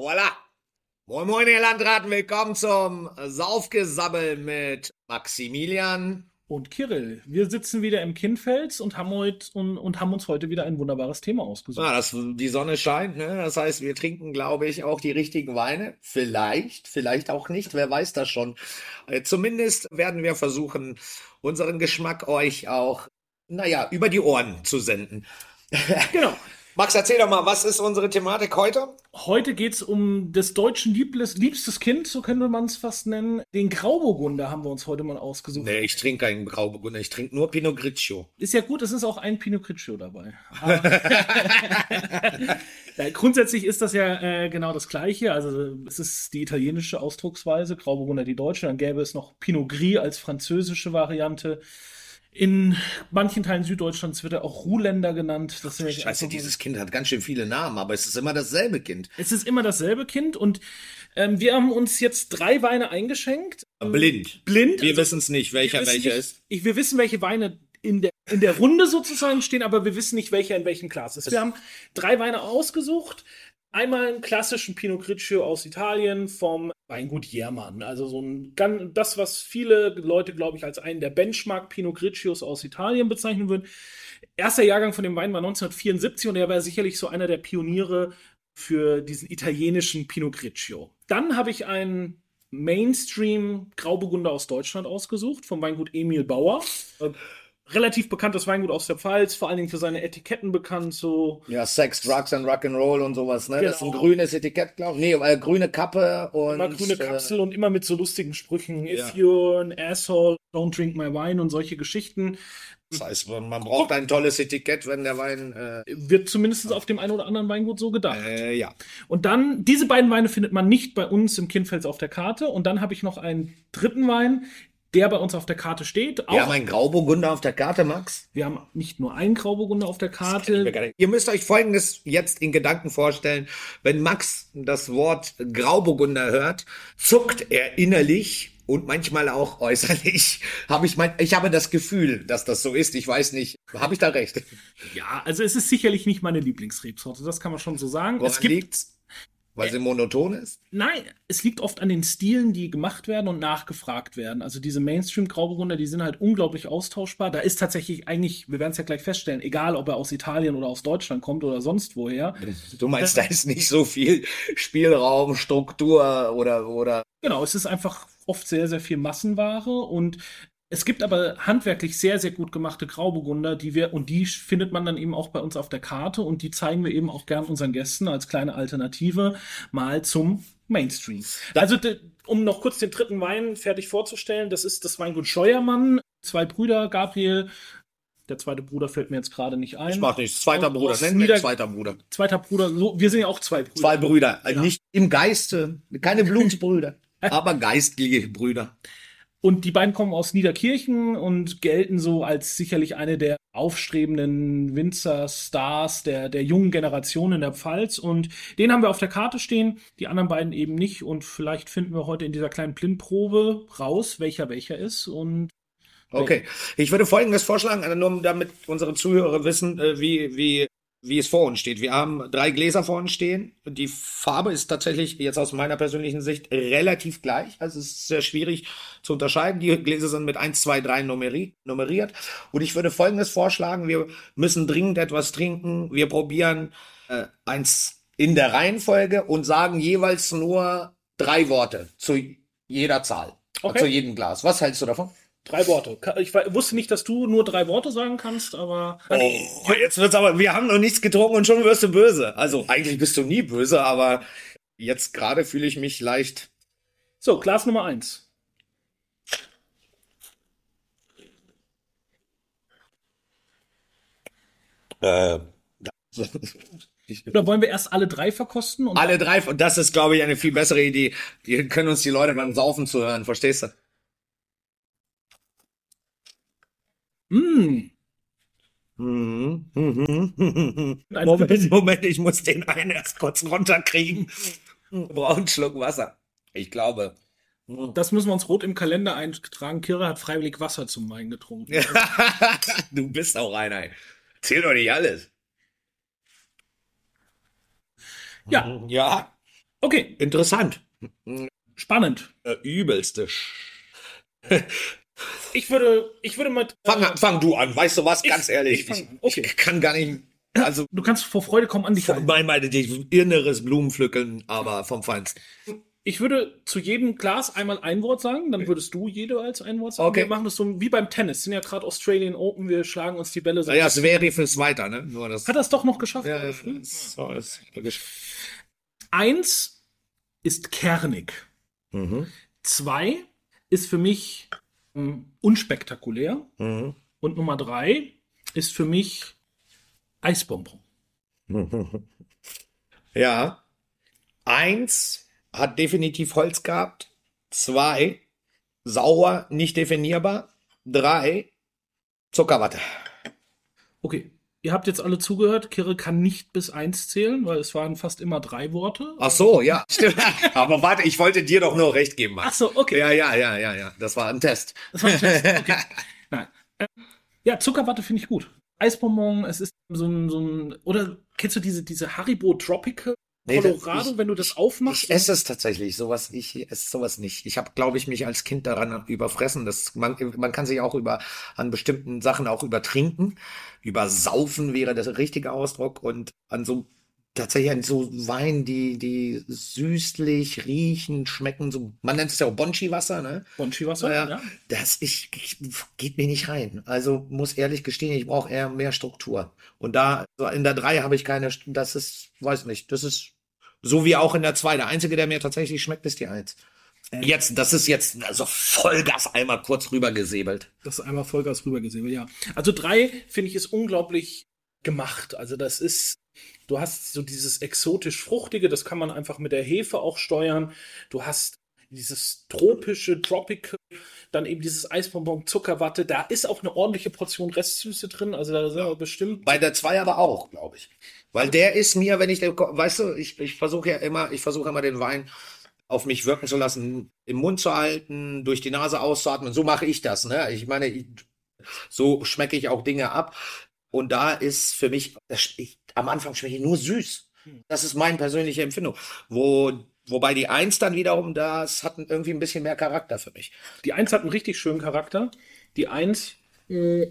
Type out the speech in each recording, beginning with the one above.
Voila! Moin Moin, ihr Landraten, willkommen zum Saufgesabbel mit Maximilian. Und Kirill, wir sitzen wieder im Kindfels und haben, heut, und, und haben uns heute wieder ein wunderbares Thema ausgesucht. Ja, das, die Sonne scheint, ne? das heißt, wir trinken, glaube ich, auch die richtigen Weine. Vielleicht, vielleicht auch nicht, wer weiß das schon. Äh, zumindest werden wir versuchen, unseren Geschmack euch auch, naja, über die Ohren zu senden. Genau. Max, erzähl doch mal, was ist unsere Thematik heute? Heute geht's um des deutschen Liebles, liebstes Kind, so könnte man es fast nennen. Den Grauburgunder haben wir uns heute mal ausgesucht. Nee, ich trinke keinen Grauburgunder, ich trinke nur Pinot Grigio. Ist ja gut, es ist auch ein Pinot Grigio dabei. ja, grundsätzlich ist das ja äh, genau das Gleiche. Also es ist die italienische Ausdrucksweise, Grauburgunder die deutsche. Dann gäbe es noch Pinot Gris als französische Variante. In manchen Teilen Süddeutschlands wird er auch Ruhländer genannt. Das Scheiße, also, dieses Kind hat ganz schön viele Namen, aber es ist immer dasselbe Kind. Es ist immer dasselbe Kind und ähm, wir haben uns jetzt drei Weine eingeschenkt. Blind. Blind. Wir also, wissen es nicht, welcher welcher nicht, ist. Ich, wir wissen, welche Weine in der, in der Runde sozusagen stehen, aber wir wissen nicht, welcher in welchem Glas ist. Wir haben drei Weine ausgesucht. Einmal einen klassischen Pinot Grigio aus Italien vom Weingut Jermann. Also so ein ganz, das, was viele Leute, glaube ich, als einen der Benchmark Pinot Grigios aus Italien bezeichnen würden. Erster Jahrgang von dem Wein war 1974 und er war sicherlich so einer der Pioniere für diesen italienischen Pinot Grigio. Dann habe ich einen Mainstream Grauburgunder aus Deutschland ausgesucht vom Weingut Emil Bauer relativ bekanntes Weingut aus der Pfalz, vor allen Dingen für seine Etiketten bekannt, so. Ja, Sex, Drugs and Rock'n'Roll und sowas, ne? Genau. Das ist ein genau. grünes Etikett, glaube ich. Nee, äh, grüne Kappe und. Immer grüne äh, Kapsel äh, und immer mit so lustigen Sprüchen. Ja. If you're an asshole, don't drink my wine und solche Geschichten. Das heißt, man braucht ein tolles Etikett, wenn der Wein. Äh, Wird zumindest auf dem einen oder anderen Weingut so gedacht. Äh, ja. Und dann, diese beiden Weine findet man nicht bei uns im Kindfels auf der Karte. Und dann habe ich noch einen dritten Wein, der bei uns auf der Karte steht. Wir haben einen Grauburgunder auf der Karte, Max. Wir haben nicht nur einen Grauburgunder auf der Karte. Ihr müsst euch Folgendes jetzt in Gedanken vorstellen. Wenn Max das Wort Grauburgunder hört, zuckt er innerlich und manchmal auch äußerlich. Habe ich mein, ich habe das Gefühl, dass das so ist. Ich weiß nicht, habe ich da recht? Ja, also es ist sicherlich nicht meine Lieblingsrebsorte. Das kann man schon so sagen. Woran es gibt liegt's? Weil sie monoton ist? Nein, es liegt oft an den Stilen, die gemacht werden und nachgefragt werden. Also diese Mainstream-Grauburgunder, die sind halt unglaublich austauschbar. Da ist tatsächlich eigentlich, wir werden es ja gleich feststellen, egal ob er aus Italien oder aus Deutschland kommt oder sonst woher. Du meinst, da ist nicht so viel Spielraum, Struktur oder, oder. Genau, es ist einfach oft sehr, sehr viel Massenware und es gibt aber handwerklich sehr, sehr gut gemachte Grauburgunder, die wir, und die findet man dann eben auch bei uns auf der Karte und die zeigen wir eben auch gern unseren Gästen als kleine Alternative mal zum Mainstream. Also, um noch kurz den dritten Wein fertig vorzustellen, das ist das Weingut Scheuermann, zwei Brüder, Gabriel, der zweite Bruder fällt mir jetzt gerade nicht ein. Ich mach nichts. Zweiter Bruder. Nennen wir zweiter Bruder. Zweiter Bruder. So, wir sind ja auch zwei Brüder. Zwei Brüder. Ja. Nicht im Geiste. Keine Blutsbrüder. aber geistliche Brüder. Und die beiden kommen aus Niederkirchen und gelten so als sicherlich eine der aufstrebenden Winzer-Stars der, der jungen Generation in der Pfalz. Und den haben wir auf der Karte stehen, die anderen beiden eben nicht. Und vielleicht finden wir heute in dieser kleinen Blindprobe raus, welcher welcher ist. Und Okay, ich würde Folgendes vorschlagen, nur damit unsere Zuhörer wissen, äh, wie, wie wie es vor uns steht. Wir haben drei Gläser vor uns stehen. Die Farbe ist tatsächlich jetzt aus meiner persönlichen Sicht relativ gleich. Also es ist sehr schwierig zu unterscheiden. Die Gläser sind mit 1, 2, 3 nummeriert. Und ich würde Folgendes vorschlagen. Wir müssen dringend etwas trinken. Wir probieren äh, eins in der Reihenfolge und sagen jeweils nur drei Worte zu jeder Zahl. Okay. Zu jedem Glas. Was hältst du davon? Drei Worte. Ich wusste nicht, dass du nur drei Worte sagen kannst, aber. Oh, jetzt wird's aber, wir haben noch nichts getrunken und schon wirst du böse. Also eigentlich bist du nie böse, aber jetzt gerade fühle ich mich leicht. So, Glas Nummer eins. Äh, Oder wollen wir erst alle drei verkosten? alle drei, das ist, glaube ich, eine viel bessere Idee. Die können uns die Leute beim Saufen zuhören, verstehst du? Mm. Mhm. Moment, Moment, ich muss den einen erst kurz runterkriegen. Brauche einen Schluck Wasser. Ich glaube. Das müssen wir uns rot im Kalender eintragen. Kira hat freiwillig Wasser zum Wein getrunken. du bist auch einer. Zähl doch nicht alles. Ja. Ja. Okay, Interessant. spannend. Äh, übelste. Ich würde, ich würde mal. Fang, an- fang du an, weißt du was? Ich- Ganz ehrlich, ich fang. Okay. ich kann gar nicht. Also, Du kannst vor Freude kommen an dich. mein, meine, die inneres Blumenpflücken, aber vom Feinsten. Ich würde zu jedem Glas einmal ein Wort sagen, dann würdest du jede als ein Wort sagen. Okay. Wir machen das so wie beim Tennis. Sind ja gerade Australian Open, wir schlagen uns die Bälle so. Naja, es wäre fürs Weiter, ne? Nur das. Hat es doch noch geschafft? Ja, das so, ist. Eins ist kernig. Mhm. Zwei ist für mich unspektakulär. Mhm. Und Nummer drei ist für mich Eisbonbon. Ja. Eins hat definitiv Holz gehabt. Zwei, sauer, nicht definierbar. Drei, Zuckerwatte. Okay. Ihr habt jetzt alle zugehört. Kirre kann nicht bis eins zählen, weil es waren fast immer drei Worte. Ach so, ja, stimmt. Aber warte, ich wollte dir doch nur recht geben, Ach Max. so, okay. Ja, ja, ja, ja, ja. Das war ein Test. Das war ein Test. Okay. Nein. Ähm, Ja, Zuckerwatte finde ich gut. Eisbonbon, es ist so ein, so ein, oder kennst du diese, diese Haribo Tropical Nee, Colorado, ich- wenn du das aufmachst? Ich esse es tatsächlich, sowas, ich esse sowas nicht. Ich habe, glaube ich, mich als Kind daran überfressen. Das, man, man kann sich auch über, an bestimmten Sachen auch übertrinken. Übersaufen wäre der richtige Ausdruck. Und an so, tatsächlich an so Wein, die, die süßlich riechen, schmecken, so, man nennt es ja auch Bonchi-Wasser, ne? Bonchi-Wasser? Ja, ja. Das ich, ich, geht mir nicht rein. Also muss ehrlich gestehen, ich brauche eher mehr Struktur. Und da, in der drei habe ich keine, das ist, weiß nicht, das ist so wie auch in der zwei. Der einzige, der mir tatsächlich schmeckt, ist die eins. Jetzt, das ist jetzt also Vollgas einmal kurz rübergesäbelt. Das ist einmal Vollgas rübergesäbelt, ja. Also drei, finde ich, ist unglaublich gemacht. Also das ist, du hast so dieses exotisch-fruchtige, das kann man einfach mit der Hefe auch steuern. Du hast dieses tropische, tropical, dann eben dieses Eisbonbon, Zuckerwatte. Da ist auch eine ordentliche Portion Restsüße drin. Also da sind wir bestimmt Bei der zwei aber auch, glaube ich. Weil der ist mir, wenn ich den, weißt du, ich, ich versuche ja immer, ich versuche immer den Wein auf mich wirken zu lassen, im Mund zu halten, durch die Nase auszuatmen. So mache ich das, ne? Ich meine, ich, so schmecke ich auch Dinge ab. Und da ist für mich, das, ich, am Anfang schmecke ich nur süß. Das ist meine persönliche Empfindung. Wo, wobei die Eins dann wiederum, das hat irgendwie ein bisschen mehr Charakter für mich. Die Eins hat einen richtig schönen Charakter. Die Eins äh,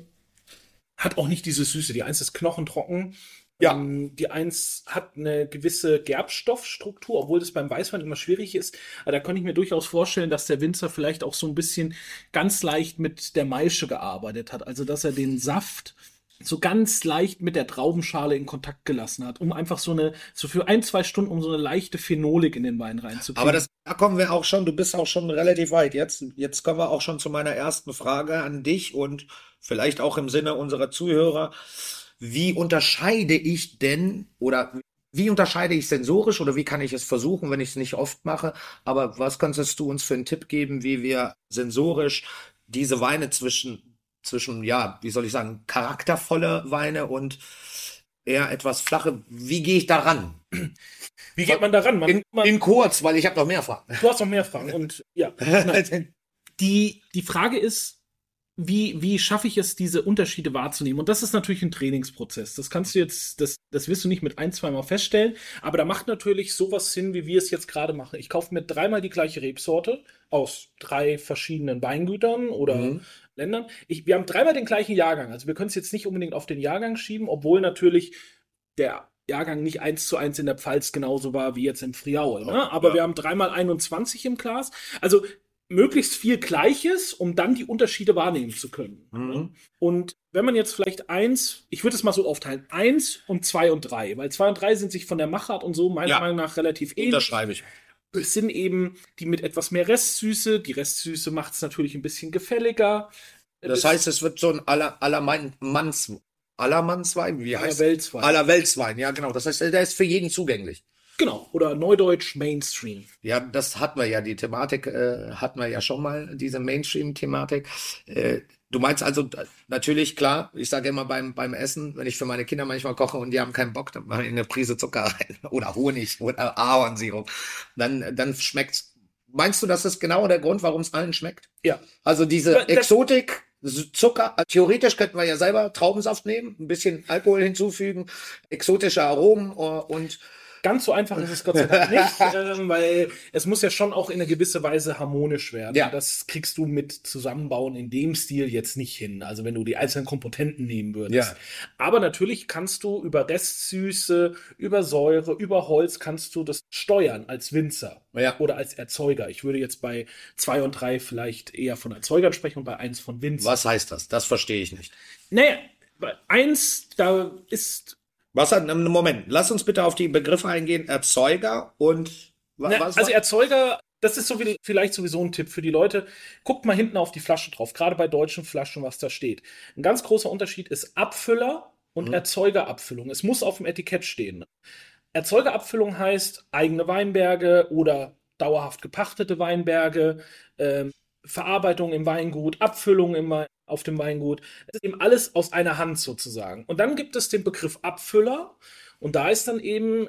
hat auch nicht diese Süße. Die Eins ist knochentrocken. Ja. Ähm, die Eins hat eine gewisse Gerbstoffstruktur, obwohl das beim Weißwein immer schwierig ist. Aber da könnte ich mir durchaus vorstellen, dass der Winzer vielleicht auch so ein bisschen ganz leicht mit der Maische gearbeitet hat. Also, dass er den Saft so ganz leicht mit der Traubenschale in Kontakt gelassen hat, um einfach so eine, so für ein, zwei Stunden, um so eine leichte Phenolik in den Wein reinzukriegen. Aber das, da kommen wir auch schon, du bist auch schon relativ weit. Jetzt, jetzt kommen wir auch schon zu meiner ersten Frage an dich und vielleicht auch im Sinne unserer Zuhörer. Wie unterscheide ich denn oder wie unterscheide ich sensorisch oder wie kann ich es versuchen, wenn ich es nicht oft mache? Aber was könntest du uns für einen Tipp geben, wie wir sensorisch diese Weine zwischen, zwischen, ja, wie soll ich sagen, charaktervolle Weine und eher etwas flache, wie gehe ich da ran? Wie geht man daran? Man, In, man, in kurz, weil ich habe noch mehr Fragen. du hast noch mehr Fragen. Und ja, die, die Frage ist, wie, wie schaffe ich es, diese Unterschiede wahrzunehmen? Und das ist natürlich ein Trainingsprozess. Das kannst du jetzt, das, das wirst du nicht mit ein, zweimal feststellen, aber da macht natürlich sowas Sinn, wie wir es jetzt gerade machen. Ich kaufe mir dreimal die gleiche Rebsorte aus drei verschiedenen Weingütern oder Mhm. Ländern. Ich, wir haben dreimal den gleichen Jahrgang. Also wir können es jetzt nicht unbedingt auf den Jahrgang schieben, obwohl natürlich der Jahrgang nicht eins zu eins in der Pfalz genauso war wie jetzt im Friaul. Ne? Aber ja. wir haben dreimal 21 im Glas. Also möglichst viel Gleiches, um dann die Unterschiede wahrnehmen zu können. Mhm. Und wenn man jetzt vielleicht eins, ich würde es mal so aufteilen, eins und zwei und drei, weil zwei und drei sind sich von der Machart und so meiner Ja. Meinung nach relativ ähnlich. Unterschreibe ich. Es sind eben die mit etwas mehr Restsüße. Die Restsüße macht es natürlich ein bisschen gefälliger. Das heißt, es wird so ein aller, aller Mann, Manns, Allermannswein, wie heißt Weltswein. Allerweltswein, ja genau. Das heißt, der ist für jeden zugänglich. Genau. Oder Neudeutsch Mainstream. Ja, das hatten wir ja, die Thematik äh, hatten wir ja schon mal, diese Mainstream-Thematik. Äh, du meinst also äh, natürlich, klar, ich sage immer beim, beim Essen, wenn ich für meine Kinder manchmal koche und die haben keinen Bock, dann mache ich eine Prise Zucker rein oder Honig oder Ahornsirup. Dann, dann schmeckt's. Meinst du, das ist genau der Grund, warum es allen schmeckt? Ja. Also diese Das- Exotik, Zucker, theoretisch könnten wir ja selber Traubensaft nehmen, ein bisschen Alkohol hinzufügen, exotische Aromen äh, und Ganz so einfach ist es Gott sei Dank nicht, äh, weil es muss ja schon auch in einer gewisser Weise harmonisch werden. Ja. Das kriegst du mit Zusammenbauen in dem Stil jetzt nicht hin. Also wenn du die einzelnen Komponenten nehmen würdest. Ja. Aber natürlich kannst du über Restsüße, über Säure, über Holz kannst du das steuern als Winzer Ja. oder als Erzeuger. Ich würde jetzt bei zwei und drei vielleicht eher von Erzeugern sprechen und bei eins von Winzer. Was heißt das? Das verstehe ich nicht. Naja, bei eins, da ist Was hat, ähm, Moment, lass uns bitte auf die Begriffe eingehen. Erzeuger und wa- Na, was? also Erzeuger, das ist so wie, vielleicht sowieso ein Tipp für die Leute. Guckt mal hinten auf die Flasche drauf, gerade bei deutschen Flaschen, was da steht. Ein ganz großer Unterschied ist Abfüller und Mhm. Erzeugerabfüllung. Es muss auf dem Etikett stehen. Erzeugeraabfüllung heißt eigene Weinberge oder dauerhaft gepachtete Weinberge, ähm, Verarbeitung im Weingut, Abfüllung im Wein, auf dem Weingut. Es ist eben alles aus einer Hand sozusagen. Und dann gibt es den Begriff Abfüller und da ist dann eben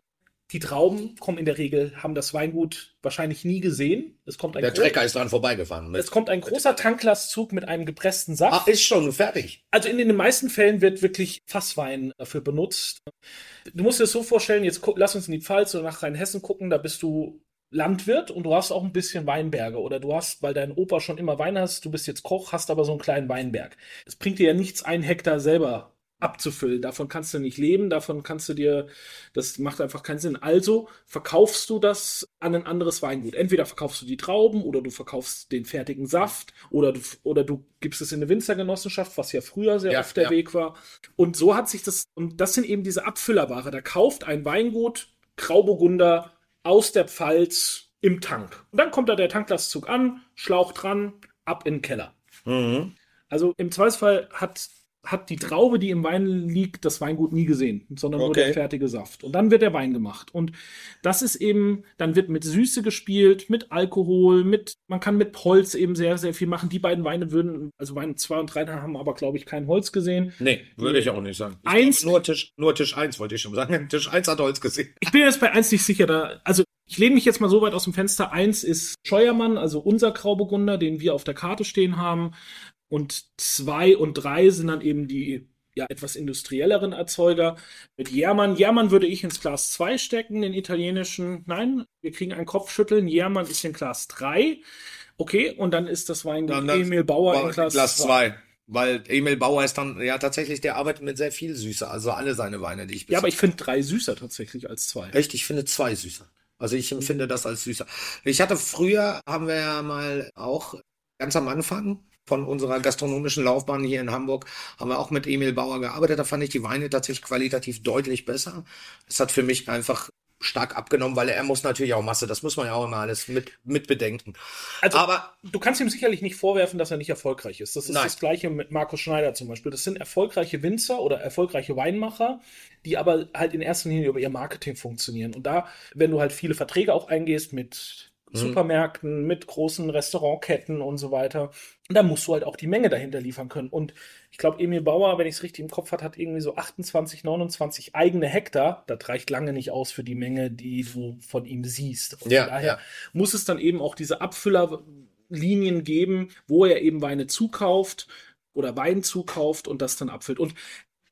die Trauben kommen in der Regel, haben das Weingut wahrscheinlich nie gesehen. Es kommt ein, der Trecker ist dran vorbeigefahren. Mit. es kommt ein großer Tanklastzug mit einem gepressten Saft. Ah, ist schon fertig. Also in den meisten Fällen wird wirklich Fasswein dafür benutzt. Du musst dir das so vorstellen, jetzt lass uns in die Pfalz oder nach Rheinhessen gucken, da bist du Landwirt und du hast auch ein bisschen Weinberge oder du hast, weil dein Opa schon immer Wein hast, du bist jetzt Koch, hast aber so einen kleinen Weinberg. Es bringt dir ja nichts, einen Hektar selber abzufüllen. Davon kannst du nicht leben, davon kannst du dir, das macht einfach keinen Sinn. Also verkaufst du das an ein anderes Weingut. Entweder verkaufst du die Trauben oder du verkaufst den fertigen Saft oder du, oder du gibst es in eine Winzergenossenschaft, was ja früher sehr Ja, oft der ja. Weg war. Und so hat sich das, und das sind eben diese Abfüllerware. Da kauft ein Weingut Grauburgunder aus der Pfalz im Tank. Und dann kommt da der Tanklastzug an, Schlauch dran, ab in den Keller. Mhm. Also im Zweifelsfall hat, hat die Traube, die im Wein liegt, das Weingut nie gesehen, sondern nur Okay. der fertige Saft. Und dann wird der Wein gemacht. Und das ist eben, dann wird mit Süße gespielt, mit Alkohol, mit, man kann mit Holz eben sehr, sehr viel machen. Die beiden Weine würden, also Wein 2 und 3 haben aber, glaube ich, kein Holz gesehen. Nee, würde ich auch nicht sagen. Ich Eins- nur Tisch, nur Tisch 1 wollte ich schon sagen. Tisch 1 hat Holz gesehen. Ich bin jetzt bei eins nicht sicher, da, also ich lehne mich jetzt mal so weit aus dem Fenster. Eins ist Scheuermann, also unser Grauburgunder, den wir auf der Karte stehen haben. Und zwei und drei sind dann eben die ja, etwas industrielleren Erzeuger. Mit Jermann. Jermann würde ich ins Glas 2 stecken, den italienischen. Nein, wir kriegen ein Kopfschütteln. Jermann ist in Glas 3. Okay, und dann ist das Weingut Dann Emil Bauer in Glas, Glas 2. 2. Weil Emil Bauer ist dann, ja tatsächlich, der arbeitet mit sehr viel Süße. Also alle seine Weine, die ich Ja, aber ich finde drei süßer tatsächlich als zwei. Echt, ich finde zwei süßer. Also ich empfinde das als süßer. Ich hatte früher, haben wir ja mal auch ganz am Anfang von unserer gastronomischen Laufbahn hier in Hamburg, haben wir auch mit Emil Bauer gearbeitet. Da fand ich die Weine tatsächlich qualitativ deutlich besser. Es hat für mich einfach stark abgenommen, weil er muss natürlich auch Masse, das muss man ja auch immer alles mit, mit bedenken. Also, Aber du kannst ihm sicherlich nicht vorwerfen, dass er nicht erfolgreich ist. Das ist Nein. das Gleiche mit Markus Schneider zum Beispiel. Das sind erfolgreiche Winzer oder erfolgreiche Weinmacher, die aber halt in erster Linie über ihr Marketing funktionieren. Und da, wenn du halt viele Verträge auch eingehst mit. Supermärkten, mit großen Restaurantketten und so weiter, da musst du halt auch die Menge dahinter liefern können. Und ich glaube, Emil Bauer, wenn ich es richtig im Kopf hat, hat irgendwie so 28, 29 eigene Hektar. Das reicht lange nicht aus für die Menge, die du von ihm siehst. Und Ja, daher ja. muss es dann eben auch diese Abfüllerlinien geben, wo er eben Weine zukauft oder Wein zukauft und das dann abfüllt. Und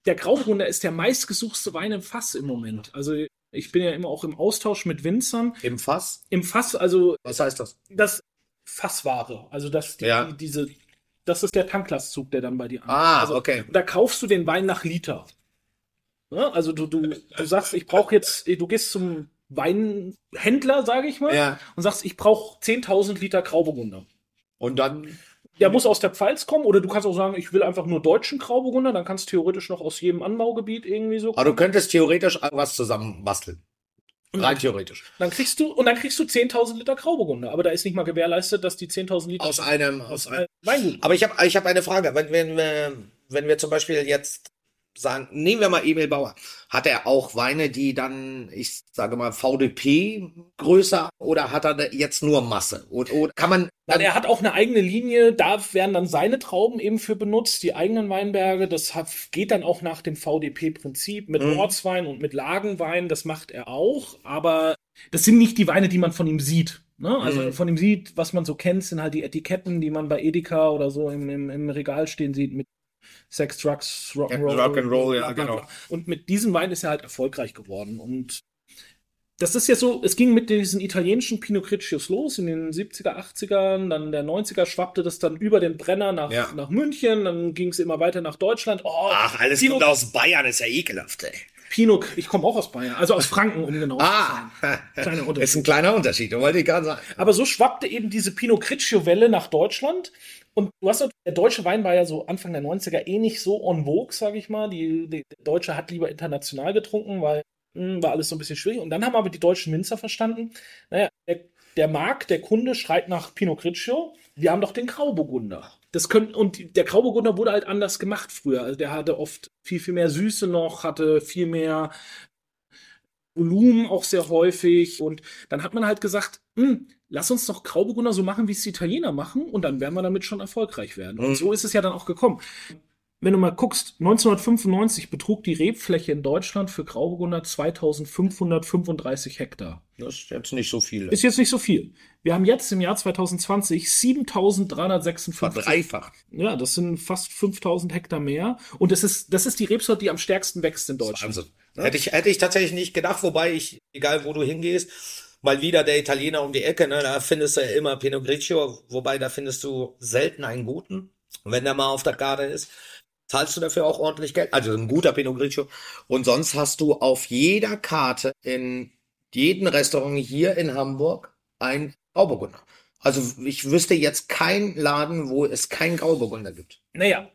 der Grauburgunder ist der meistgesuchte Wein im Fass im Moment. Also ich bin ja immer auch im Austausch mit Winzern. im Fass, Im Fass, also was heißt das? das Fassware, also das, die, Ja. die, diese, das ist der Tanklastzug, der dann bei dir ankommt. Ah, also, okay. da kaufst du den Wein nach Liter. Ja, also du, du, du sagst, ich brauche jetzt, du gehst zum Weinhändler, sage ich mal, Ja. und sagst, ich brauche 10.000 Liter Grauburgunder. Und dann, Der muss aus der Pfalz kommen oder du kannst auch sagen, ich will einfach nur deutschen Grauburgunder, dann kannst du theoretisch noch aus jedem Anbaugebiet irgendwie so. aber du könntest theoretisch was zusammen basteln. Rein theoretisch. Dann kriegst du, und dann kriegst du 10.000 Liter Grauburgunder, aber da ist nicht mal gewährleistet, dass die 10.000 Liter Aus einem, aus einem. Weingut. Aber ich habe ich hab eine Frage. Wenn, wenn, wir, wenn wir zum Beispiel jetzt sagen, nehmen wir mal Emil Bauer. Hat er auch Weine, die dann, ich sage mal, VDP größer oder hat er jetzt nur Masse? Und, oder kann man. Nein, er hat auch eine eigene Linie, da werden dann seine Trauben eben für benutzt, die eigenen Weinberge. Das geht dann auch nach dem VDP-Prinzip mit Mhm. Ortswein und mit Lagenwein, das macht er auch, aber das sind nicht die Weine, die man von ihm sieht. Ne? Also Mhm. von ihm sieht, was man so kennt, sind halt die Etiketten, die man bei Edeka oder so im, im, im Regal stehen sieht mit Sex, Drugs, Rock'n'Roll. Ja, Rock'n'Roll, ja, genau. Und mit diesem Wein ist er halt erfolgreich geworden und das ist ja so, es ging mit diesen italienischen Pinot Grigio's los in den 70er, 80ern, dann der 90er schwappte das dann über den Brenner nach, Ja. nach München, dann ging es immer weiter nach Deutschland. Oh, Ach, alles Pinot, kommt aus Bayern, ist ja ekelhaft, ey. Pinot, ich komme auch aus Bayern, also aus Franken, um genau Ah, zu sein. Kleiner Unterschied. ist ein kleiner Unterschied, wollte ich gerade sagen. Aber so schwappte eben diese Pinot Grigio-Welle nach Deutschland. Und du hast, der deutsche Wein war ja so Anfang der 90er eh nicht so on vogue, sage ich mal. Die, die, der Deutsche hat lieber international getrunken, weil mh, war alles so ein bisschen schwierig. Und dann haben aber die deutschen Winzer verstanden, naja, der, der Markt, der Kunde schreit nach Pinot Grigio, wir haben doch den Grauburgunder. Das können, und der Grauburgunder wurde halt anders gemacht früher. Also der hatte oft viel, viel mehr Süße noch, hatte viel mehr Volumen auch sehr häufig. Und dann hat man halt gesagt, hm, lass uns doch Grauburgunder so machen, wie es die Italiener machen, und dann werden wir damit schon erfolgreich werden. Und Mhm. so ist es ja dann auch gekommen. Wenn du mal guckst, 1995 betrug die Rebfläche in Deutschland für Grauburgunder 2535 Hektar. Das ist jetzt nicht so viel. Ist jetzt nicht so viel. Wir haben jetzt im Jahr 2020 7356. verdreifacht. Ja, das sind fast 5000 Hektar mehr. Und das ist, das ist die Rebsorte, die am stärksten wächst in Deutschland. Wahnsinn. Hätte ich, hätte ich tatsächlich nicht gedacht, wobei ich, egal wo du hingehst, mal wieder der Italiener um die Ecke, ne, da findest du ja immer Pinot Grigio, wobei da findest du selten einen guten. Wenn der mal auf der Karte ist, zahlst du dafür auch ordentlich Geld. Also ein guter Pinot Grigio. Und sonst hast du auf jeder Karte in jedem Restaurant hier in Hamburg ein Grauburgunder. Also ich wüsste jetzt keinen Laden, wo es keinen Grauburgunder gibt. Naja,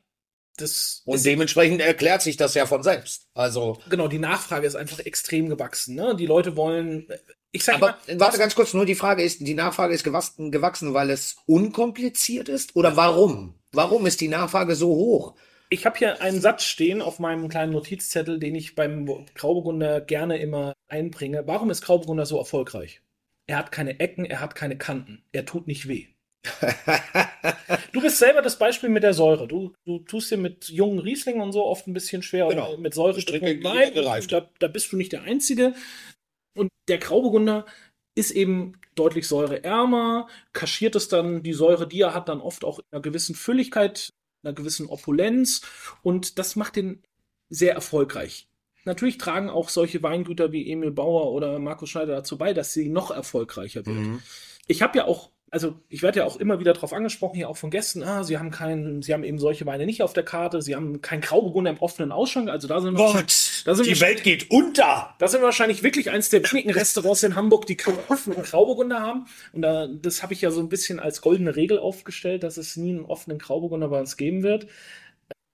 das Und dementsprechend erklärt sich das ja von selbst. Also genau, die Nachfrage ist einfach extrem gewachsen. Ne? Die Leute wollen, ich sag Aber mal, warte ganz kurz, nur die Frage ist, die Nachfrage ist gewachsen, gewachsen, weil es unkompliziert ist? Oder warum? Warum ist die Nachfrage so hoch? Ich habe hier einen Satz stehen auf meinem kleinen Notizzettel, den ich beim Grauburgunder gerne immer einbringe. Warum ist Grauburgunder so erfolgreich? Er hat keine Ecken, er hat keine Kanten, er tut nicht weh. Du bist selber das Beispiel mit der Säure. Du, du tust dir mit jungen Rieslingen und so oft ein bisschen schwer Genau. mit Säure lieber gereift. Da, da bist du nicht der Einzige. Und der Grauburgunder ist eben deutlich säureärmer, kaschiert es dann, die Säure, die er hat, dann oft auch in einer gewissen Fülligkeit, einer gewissen Opulenz. Und das macht den sehr erfolgreich. Natürlich tragen auch solche Weingüter wie Emil Bauer oder Markus Schneider dazu bei, dass sie noch erfolgreicher wird Mhm. ich habe ja auch, also ich werde ja auch immer wieder darauf angesprochen, hier auch von Gästen, ah, sie haben keinen, sie haben eben solche Weine nicht auf der Karte, sie haben keinen Grauburgunder im offenen Ausschank, also da sind wir, da sind wir, Welt geht unter! da sind wahrscheinlich wirklich eins der wenigen Restaurants in Hamburg, die keinen offenen Grauburgunder haben. Und da, das habe ich ja so ein bisschen als goldene Regel aufgestellt, dass es nie einen offenen Grauburgunder bei uns geben wird.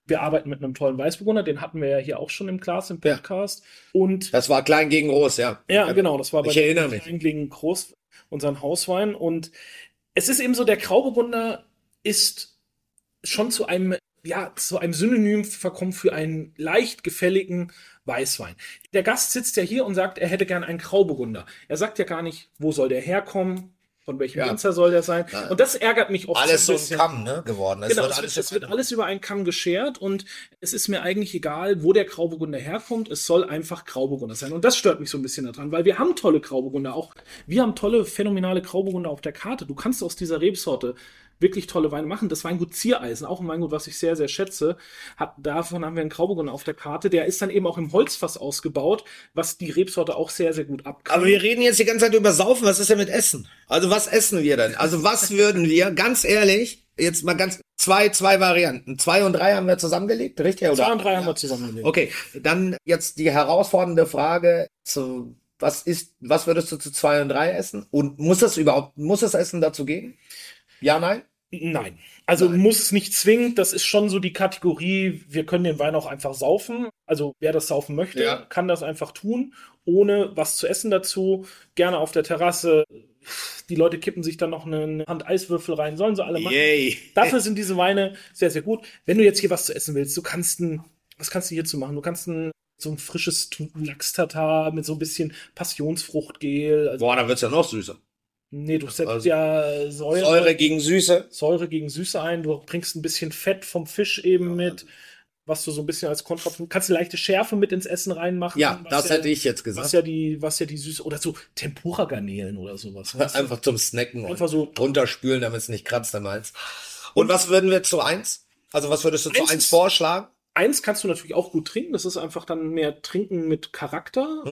Wir arbeiten mit einem tollen Weißburgunder, den hatten wir ja hier auch schon im Glas im. Podcast. Und Das war klein gegen groß, ja. ja, genau, das war bei Ich erinnere mich. Einglingen Groß, unseren Hauswein. Und es ist eben so, der Grauburgunder ist schon zu einem, ja, zu einem Synonym verkommen für einen leicht gefälligen Weißwein. Der Gast sitzt ja hier und sagt, er hätte gern einen Grauburgunder. Er sagt ja gar nicht, wo soll der herkommen, von welchem Ja. Winzer soll der sein. Ja. Und das ärgert mich oft Alles so ein bisschen. Kamm, ne, geworden. Es Genau, wird es alles wird, es wird alles über einen Kamm geschert und es ist mir eigentlich egal, wo der Grauburgunder herkommt. Es soll einfach Grauburgunder sein. Und das stört mich so ein bisschen daran, weil wir haben tolle Grauburgunder. Auch wir haben tolle, phänomenale Grauburgunder auf der Karte. Du kannst aus dieser Rebsorte wirklich tolle Weine machen. Das Weingut Ziereisen, auch ein Weingut, was ich sehr, sehr schätze, hat, davon haben wir einen Grauburgunder auf der Karte. Der ist dann eben auch im Holzfass ausgebaut, was die Rebsorte auch sehr, sehr gut ab kann. Aber wir reden jetzt die ganze Zeit über Saufen. Was ist denn mit Essen? Also was essen wir denn? Also was würden wir, ganz ehrlich, jetzt mal ganz, zwei, zwei Varianten. Zwei und drei haben wir zusammengelegt, richtig? Oder? Zwei und drei haben wir zusammengelegt. Okay, dann jetzt die herausfordernde Frage zu, was ist, was würdest du zu zwei und drei essen? Und muss es überhaupt, muss das Essen dazu gehen? Ja, nein? Nein. Also muss es nicht zwingend. Das ist schon so die Kategorie, wir können den Wein auch einfach saufen. Also wer das saufen möchte, Ja. kann das einfach tun, ohne was zu essen dazu. Gerne auf der Terrasse. Die Leute kippen sich dann noch eine Hand Eiswürfel rein, sollen sie alle machen. Yay. Dafür sind diese Weine sehr, sehr gut. Wenn du jetzt hier was zu essen willst, du kannst ein, was kannst du hierzu machen? Du kannst ein, so ein frisches Lachs-Tatar mit so ein bisschen Passionsfruchtgel. Also, Boah, dann wird's ja noch süßer. Nee, du setzt Also- ja Säure, Säure gegen Süße. Säure gegen Süße ein. Du bringst ein bisschen Fett vom Fisch eben mit, was du so ein bisschen als Kontrapunkt. Kannst eine leichte Schärfe mit ins Essen reinmachen. Ja, was das ja, hätte ich jetzt Was gesagt. ja die, was ja die Süße oder so Tempura-Garnelen oder sowas. du? Einfach zum Snacken Einfach so- runterspülen, damit es nicht kratzt am Hals. Und was würden wir zu eins? Also was würdest du zu Eins eins ist- vorschlagen? Eins kannst du natürlich auch gut trinken, das ist einfach dann mehr Trinken mit Charakter,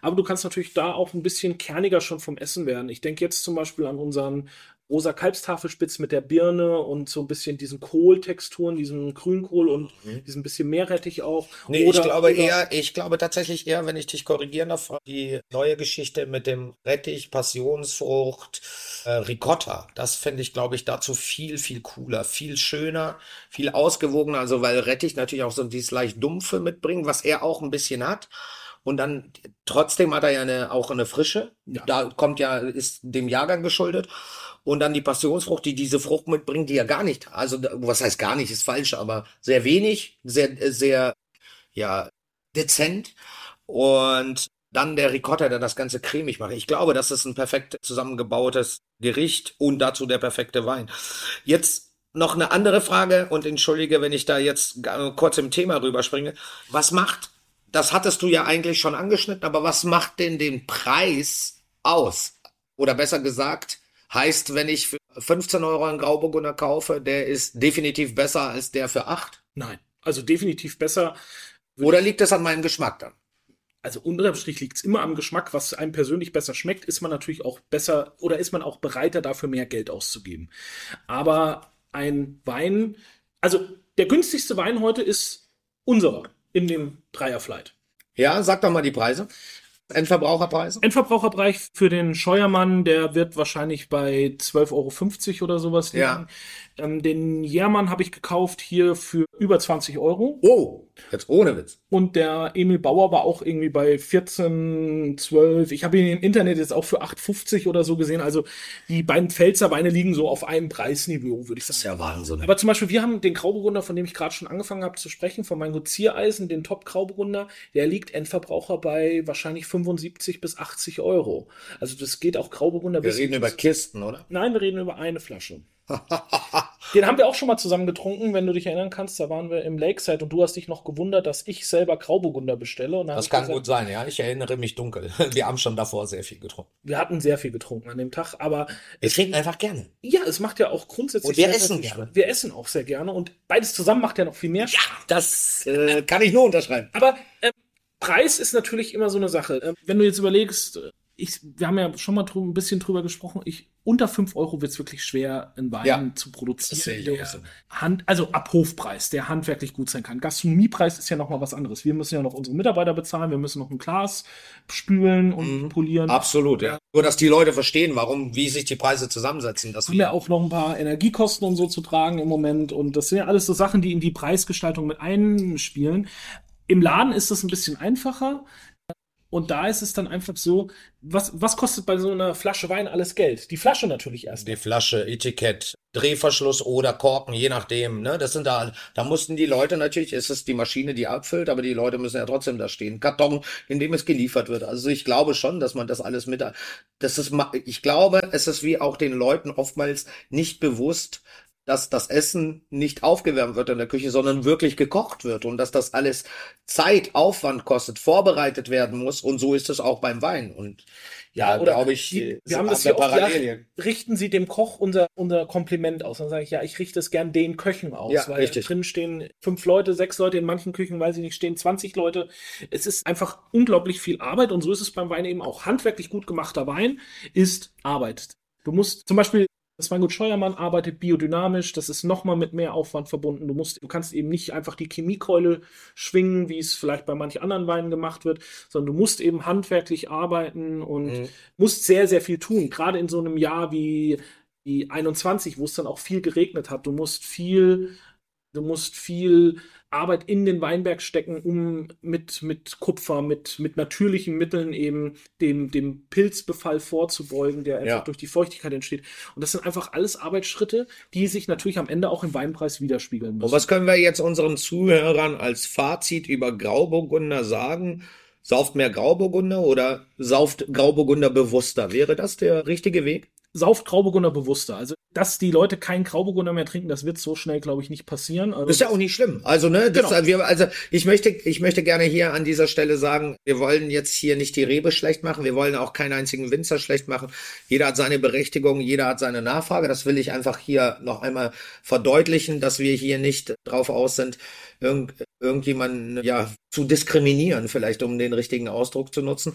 aber du kannst natürlich da auch ein bisschen kerniger schon vom Essen werden. Ich denke jetzt zum Beispiel an unseren rosa Kalbstafelspitz mit der Birne und so ein bisschen diesen Kohltexturen, diesen Grünkohl und mhm. diesem bisschen Meerrettich auch. Nee, oder, ich glaube oder eher, ich glaube tatsächlich eher, wenn ich dich korrigieren darf, die neue Geschichte mit dem Rettich, Passionsfrucht, äh, Ricotta. Das fände ich, glaube ich, dazu viel, viel cooler, viel schöner, viel ausgewogener. Also, weil Rettich natürlich auch so dieses leicht dumpfe mitbringt, was er auch ein bisschen hat. Und dann trotzdem hat er ja eine, auch eine Frische. Ja. Da kommt ja, ist dem Jahrgang geschuldet und dann die Passionsfrucht, die diese Frucht mitbringt, die ja gar nicht, also was heißt gar nicht, ist falsch, aber sehr wenig, sehr, sehr, ja, dezent und dann der Ricotta, der das Ganze cremig macht. Ich glaube, das ist ein perfekt zusammengebautes Gericht und dazu der perfekte Wein. Jetzt noch eine andere Frage und entschuldige, wenn ich da jetzt kurz im Thema rüberspringe. Was macht, das hattest du ja eigentlich schon angeschnitten, aber was macht denn den Preis aus? Oder besser gesagt, Heißt, wenn ich für 15 Euro einen Grauburgunder kaufe, der ist definitiv besser als der für 8? Nein, also definitiv besser. Oder liegt das an meinem Geschmack dann? Also unterm Strich liegt es immer am Geschmack, was einem persönlich besser schmeckt, ist man natürlich auch besser oder ist man auch bereiter dafür mehr Geld auszugeben. Aber ein Wein, also der günstigste Wein heute ist unserer in dem Dreierflight. Ja, sag doch mal die Preise. Endverbraucherpreis? Endverbraucherpreis für den Scheuermann, der wird wahrscheinlich bei 12,50 Euro oder sowas liegen. Ja. Ähm, den Jermann habe ich gekauft hier für über 20 Euro. Oh, jetzt ohne Witz. Und der Emil Bauer war auch irgendwie bei 14, 12. Ich habe ihn im Internet jetzt auch für 8,50 oder so gesehen. Also die beiden Pfälzer Weine liegen so auf einem Preisniveau, würde ich sagen. Das ist ja Wahnsinn. Aber zum Beispiel, wir haben den Grauburgunder, von dem ich gerade schon angefangen habe zu sprechen, von meinem Ziereisen, den Top Grauburgunder, der liegt Endverbraucher bei wahrscheinlich 75 bis 80 Euro. Also das geht auch Grauburgunder. Wir reden über Kisten, oder? Nein, wir reden über eine Flasche. Den haben wir auch schon mal zusammen getrunken, wenn du dich erinnern kannst. Da waren wir im Lakeside und du hast dich noch gewundert, dass ich selber Grauburgunder bestelle. das kann gesagt, gut sein, ja. Ich erinnere mich dunkel. Wir haben schon davor sehr viel getrunken. Wir hatten sehr viel getrunken an dem Tag, aber. Wir trinken einfach gerne. Ja, es macht ja auch grundsätzlich. Und wir essen gerne. Wir essen auch sehr gerne und beides zusammen macht ja noch viel mehr Spaß. Ja, das äh, kann ich nur unterschreiben. Aber äh, Preis ist natürlich immer so eine Sache. Äh, wenn du jetzt überlegst, ich, wir haben ja schon mal drüber, ein bisschen drüber gesprochen, ich, unter 5 Euro wird es wirklich schwer, einen Wein ja, zu produzieren, der Hand, also ab Hofpreis, der handwerklich gut sein kann. Gastronomiepreis ist ja noch mal was anderes. Wir müssen ja noch unsere Mitarbeiter bezahlen, wir müssen noch ein Glas spülen und mhm. polieren. Absolut, ja. Nur, dass die Leute verstehen, warum, wie sich die Preise zusammensetzen. Dass wir haben ja auch noch ein paar Energiekosten und so zu tragen im Moment und das sind ja alles so Sachen, die in die Preisgestaltung mit einspielen. Im Laden ist das ein bisschen einfacher. Und da ist es dann einfach so, was, was kostet bei so einer Flasche Wein alles Geld? Die Flasche natürlich erst. Die Flasche, Etikett, Drehverschluss oder Korken, je nachdem. Ne? Das sind da, da mussten die Leute natürlich, ist es die Maschine, die abfüllt, aber die Leute müssen ja trotzdem da stehen. Karton, in dem es geliefert wird. Also ich glaube schon, dass man das alles mit, das ist, ich glaube, es ist wie auch den Leuten oftmals nicht bewusst, dass das Essen nicht aufgewärmt wird in der Küche, sondern wirklich gekocht wird und dass das alles Zeit, Aufwand kostet, vorbereitet werden muss und so ist es auch beim Wein und ja, oder glaube ich, die, wir haben das ja oft, ja, richten Sie dem Koch unser, unser Kompliment aus. Dann sage ich, ja, ich richte es gern den Köchen aus, ja, weil richtig. drin stehen fünf Leute, sechs Leute, in manchen Küchen, weiß ich nicht, stehen 20 Leute. Es ist einfach unglaublich viel Arbeit und so ist es beim Wein eben auch. Handwerklich gut gemachter Wein ist Arbeit. Du musst zum Beispiel das Weingut Scheuermann arbeitet biodynamisch, das ist nochmal mit mehr Aufwand verbunden. Du musst, du kannst eben nicht einfach die Chemiekeule schwingen, wie es vielleicht bei manchen anderen Weinen gemacht wird, sondern du musst eben handwerklich arbeiten und mhm. musst sehr, sehr viel tun. Gerade in so einem Jahr wie, wie 21, wo es dann auch viel geregnet hat. Du musst viel, du musst viel Arbeit in den Weinberg stecken, um mit, mit Kupfer, mit, mit natürlichen Mitteln eben dem, dem Pilzbefall vorzubeugen, der einfach ja. durch die Feuchtigkeit entsteht. Und das sind einfach alles Arbeitsschritte, die sich natürlich am Ende auch im Weinpreis widerspiegeln müssen. Und was können wir jetzt unseren Zuhörern als Fazit über Grauburgunder sagen? Sauft mehr Grauburgunder oder sauft Grauburgunder bewusster? Wäre das der richtige Weg? Sauft Grauburgunder bewusster. Also, dass die Leute keinen Grauburgunder mehr trinken, das wird so schnell, glaube ich, nicht passieren. Also, ist ja auch nicht schlimm. Also, ne, das, genau. wir, also ich möchte, ich möchte gerne hier an dieser Stelle sagen, wir wollen jetzt hier nicht die Rebe schlecht machen, wir wollen auch keinen einzigen Winzer schlecht machen. Jeder hat seine Berechtigung, jeder hat seine Nachfrage. Das will ich einfach hier noch einmal verdeutlichen, dass wir hier nicht drauf aus sind, irgend, irgendjemanden ja zu diskriminieren, vielleicht um den richtigen Ausdruck zu nutzen.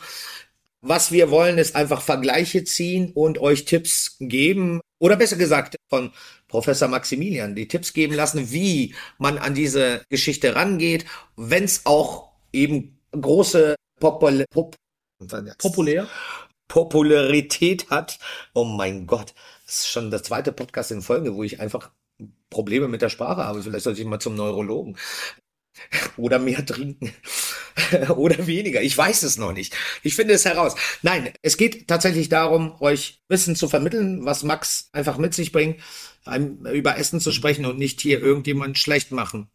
Was wir wollen, ist einfach Vergleiche ziehen und euch Tipps geben, oder besser gesagt von Professor Maximilian die Tipps geben lassen, wie man an diese Geschichte rangeht, wenn es auch eben große Popul Pop Populär. Popularität hat. Oh mein Gott, das ist schon der zweite Podcast in Folge, wo ich einfach Probleme mit der Sprache habe. Vielleicht sollte ich mal zum Neurologen. Oder mehr trinken. Oder weniger. Ich weiß es noch nicht. Ich finde es heraus. Nein, es geht tatsächlich darum, euch Wissen zu vermitteln, was Max einfach mit sich bringt, über Essen zu sprechen und nicht hier irgendjemand schlecht machen.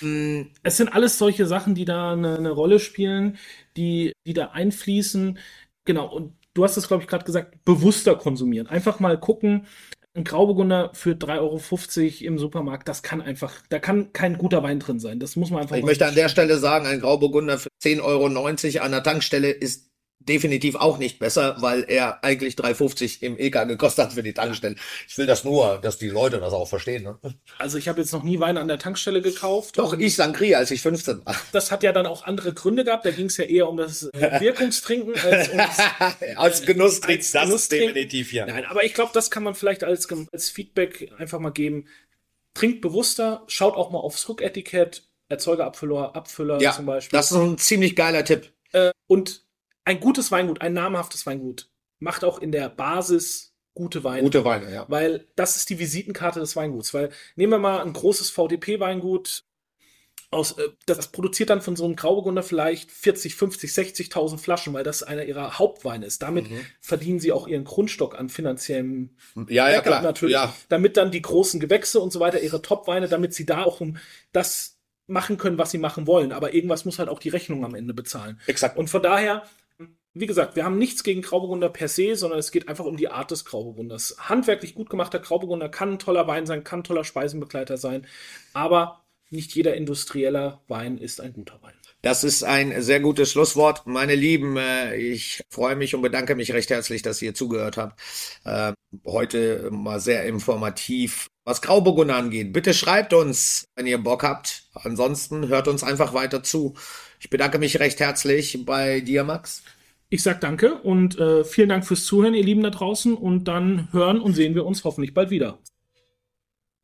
Hm. Es sind alles solche Sachen, die da eine, eine Rolle spielen, die, die da einfließen. Genau. Und du hast es, glaube ich, gerade gesagt, bewusster konsumieren. Einfach mal gucken, ein Grauburgunder für 3,50 Euro im Supermarkt, das kann einfach, da kann kein guter Wein drin sein. Das muss man einfach. Ich möchte an der Stelle sagen, ein Grauburgunder für 10,90 Euro an der Tankstelle ist definitiv auch nicht besser, weil er eigentlich 3,50 im EK gekostet hat für die Tankstelle. Ich will das nur, dass die Leute das auch verstehen. Ne? Also ich habe jetzt noch nie Wein an der Tankstelle gekauft. Doch, ich Sangria, als ich 15 war. Das hat ja dann auch andere Gründe gehabt. Da ging es ja eher um das äh, Wirkungstrinken als um das, als Genusstrinken. Als das Genusstrinken. definitiv, ja. Nein, aber ich glaube, das kann man vielleicht als, als Feedback einfach mal geben. Trinkt bewusster, schaut auch mal aufs Rücketikett, Erzeugerabfüller, Abfüller ja, zum Beispiel. Das ist ein ziemlich geiler Tipp. Äh, und ein gutes Weingut, ein namhaftes Weingut, macht auch in der Basis gute Weine. Gute Weine, ja. Weil das ist die Visitenkarte des Weinguts. Weil nehmen wir mal ein großes VDP-Weingut aus, äh, das produziert dann von so einem Grauburgunder vielleicht 40, 50, 60.000 Flaschen, weil das einer ihrer Hauptweine ist. Damit mhm. verdienen sie auch ihren Grundstock an finanziellem ja, ja, klar. natürlich. Ja. Damit dann die großen Gewächse und so weiter ihre Top-Weine, damit sie da auch um das machen können, was sie machen wollen. Aber irgendwas muss halt auch die Rechnung am Ende bezahlen. Exakt. Und von daher wie gesagt, wir haben nichts gegen Grauburgunder per se, sondern es geht einfach um die Art des Grauburgunders. Handwerklich gut gemachter Grauburgunder kann ein toller Wein sein, kann ein toller Speisenbegleiter sein, aber nicht jeder industrieller Wein ist ein guter Wein. Das ist ein sehr gutes Schlusswort. Meine Lieben, äh, ich freue mich und bedanke mich recht herzlich, dass ihr zugehört habt. Ähm, heute mal sehr informativ, was Grauburgunder angeht. Bitte schreibt uns, wenn ihr Bock habt. Ansonsten hört uns einfach weiter zu. Ich bedanke mich recht herzlich bei dir, Max. Ich sag danke und äh, vielen Dank fürs Zuhören, ihr Lieben da draußen. Und dann hören und sehen wir uns hoffentlich bald wieder.